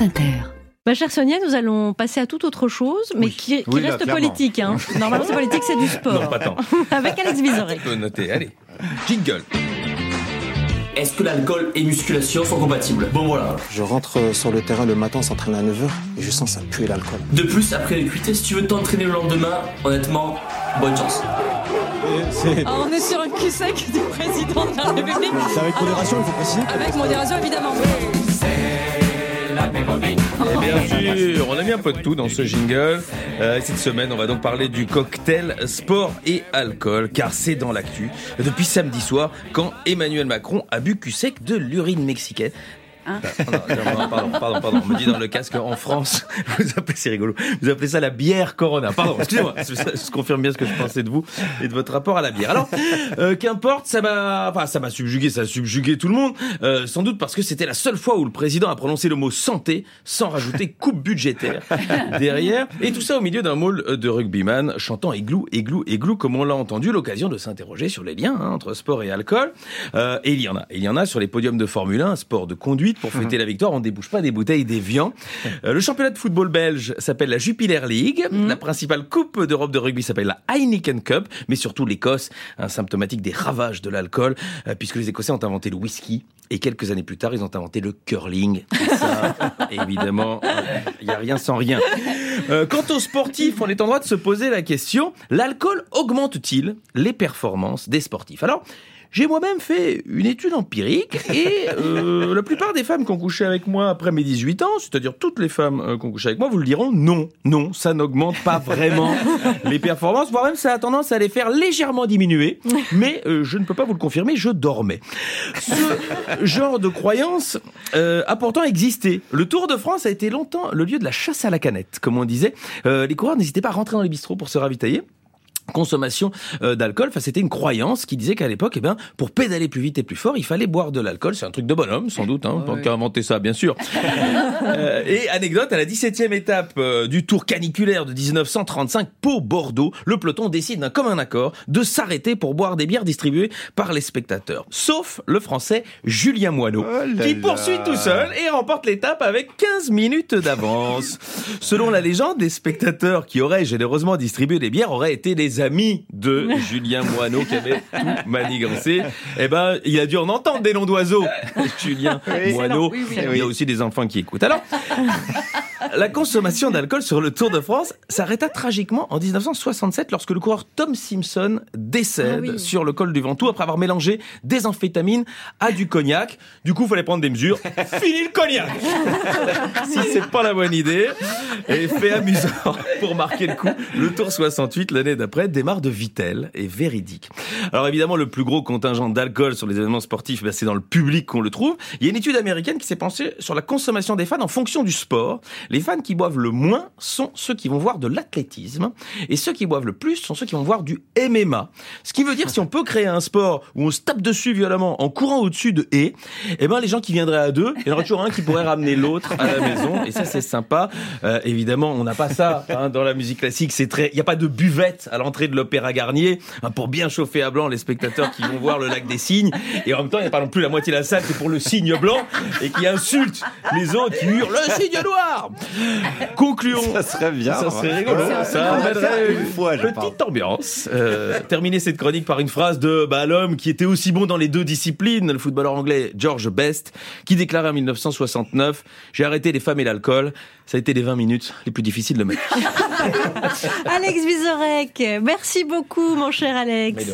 France Inter. Ma chère Sonia, nous allons passer à toute autre chose, mais qui, Oui, reste politique. Hein. Normalement, c'est politique, c'est du sport. Non, pas tant. Avec Alex Vizorek. On peut noter. Allez, jingle. Est-ce que l'alcool et musculation sont compatibles? Bon voilà. Je rentre euh, sur le terrain le matin, on s'entraîne à 9h et je sens ça pue l'alcool. De plus, après les cuites, si tu veux t'entraîner le lendemain, honnêtement, bonne chance. C'est Ah, on est sur un cul sec du président de la République. avec modération, il faut préciser. Avec modération, évidemment. Et bien sûr, on a mis un peu de tout dans ce jingle. Euh, et cette semaine, on va donc parler du cocktail sport et alcool, car c'est dans l'actu depuis samedi soir, quand Emmanuel Macron a bu cul sec de l'urine mexicaine. Ah, non, non, pardon, pardon, pardon. On me dit dans le casque en France, vous appelez, c'est rigolo, vous appelez ça la bière Corona. Pardon, excusez-moi, ça confirme bien ce que je pensais de vous et de votre rapport à la bière. Alors, euh, qu'importe, ça m'a, enfin, ça m'a subjugué, ça a subjugué tout le monde, euh, sans doute parce que c'était la seule fois où le président a prononcé le mot santé sans rajouter coupe budgétaire derrière, et tout ça au milieu d'un môle de rugbyman chantant églou, églou, églou, comme on l'a entendu, l'occasion de s'interroger sur les liens hein, entre sport et alcool. Euh, et il y en a, il y en a sur les podiums de Formule 1, un sport de conduite. Pour fêter la victoire, on débouche pas des bouteilles d'évian. Euh, le championnat de football belge s'appelle la Jupiler League. La principale coupe d'Europe de rugby s'appelle la Heineken Cup. Mais surtout l'Écosse, un symptomatique des ravages de l'alcool, euh, puisque les Écossais ont inventé le whisky. Et quelques années plus tard, ils ont inventé le curling. Et ça, évidemment, il n'y a rien sans rien. Euh, quant aux sportifs, on est en droit de se poser la question, l'alcool augmente-t-il les performances des sportifs? Alors, j'ai moi-même fait une étude empirique et euh, la plupart des femmes qui ont couché avec moi après mes 18 ans, c'est-à-dire toutes les femmes euh, qui ont couché avec moi, vous le diront, non, non, ça n'augmente pas vraiment les performances, voire même ça a tendance à les faire légèrement diminuer, mais euh, je ne peux pas vous le confirmer, je dormais. Ce genre de croyance euh, a pourtant existé. Le Tour de France a été longtemps le lieu de la chasse à la canette, comme on disait. Euh, les coureurs n'hésitaient pas à rentrer dans les bistrots pour se ravitailler consommation euh, d'alcool. Enfin, c'était une croyance qui disait qu'à l'époque, eh bien, pour pédaler plus vite et plus fort, il fallait boire de l'alcool. C'est un truc de bonhomme, sans doute, hein, qui a inventé ça, bien sûr. Euh, et anecdote, à la 17e étape euh, du Tour caniculaire de 1935, Pau-Bordeaux, le peloton décide d'un commun accord de s'arrêter pour boire des bières distribuées par les spectateurs. Sauf le Français Julien Moineau, qui poursuit tout seul et remporte l'étape avec 15 minutes d'avance. Selon la légende, les spectateurs qui auraient généreusement distribué des bières auraient été les amis de Julien Moineau qui avait tout manigancé. Eh ben, il a dû en entendre des noms d'oiseaux, Julien Moineau. Il y a aussi des enfants qui écoutent. Alors, la consommation d'alcool sur le Tour de France s'arrêta tragiquement en 1967 lorsque le coureur Tom Simpson décède Ah oui. sur le col du Ventoux après avoir mélangé des amphétamines à du cognac. Du coup, il fallait prendre des mesures. Fini le cognac Si c'est pas la bonne idée. Et fait amusant pour marquer le coup, le Tour 68 l'année d'après démarre de Vitel et véridique. Alors évidemment, le plus gros contingent d'alcool sur les événements sportifs, ben, c'est dans le public qu'on le trouve. Il y a une étude américaine qui s'est penchée sur la consommation des fans en fonction du sport. Les fans qui boivent le moins sont ceux qui vont voir de l'athlétisme et ceux qui boivent le plus sont ceux qui vont voir du MMA. Ce qui veut dire si on peut créer un sport où on se tape dessus violemment en courant au-dessus de haies, eh ben les gens qui viendraient à deux, il y en aura toujours un qui pourrait ramener l'autre à la maison et ça c'est sympa. Euh, évidemment, on n'a pas ça hein, dans la musique classique, c'est très il y a pas de buvette à l'entrée de l'opéra Garnier hein, pour bien chauffer à blanc les spectateurs qui vont voir le lac des cygnes et en même temps, il n'y a pas non plus la moitié de la salle qui est pour le cygne blanc et qui insulte les autres qui hurlent le cygne noir. Concluons. Ça serait bien. Ça serait rigolo. Ça amènerait une fois, je petite ambiance. Euh, terminer cette chronique par une phrase de bah, l'homme qui était aussi bon dans les deux disciplines, le footballeur anglais George Best, qui déclarait en 1969 J'ai arrêté les femmes et l'alcool. Ça a été les 20 minutes les plus difficiles de ma vie. Alex Vizorek, merci beaucoup, mon cher Alex.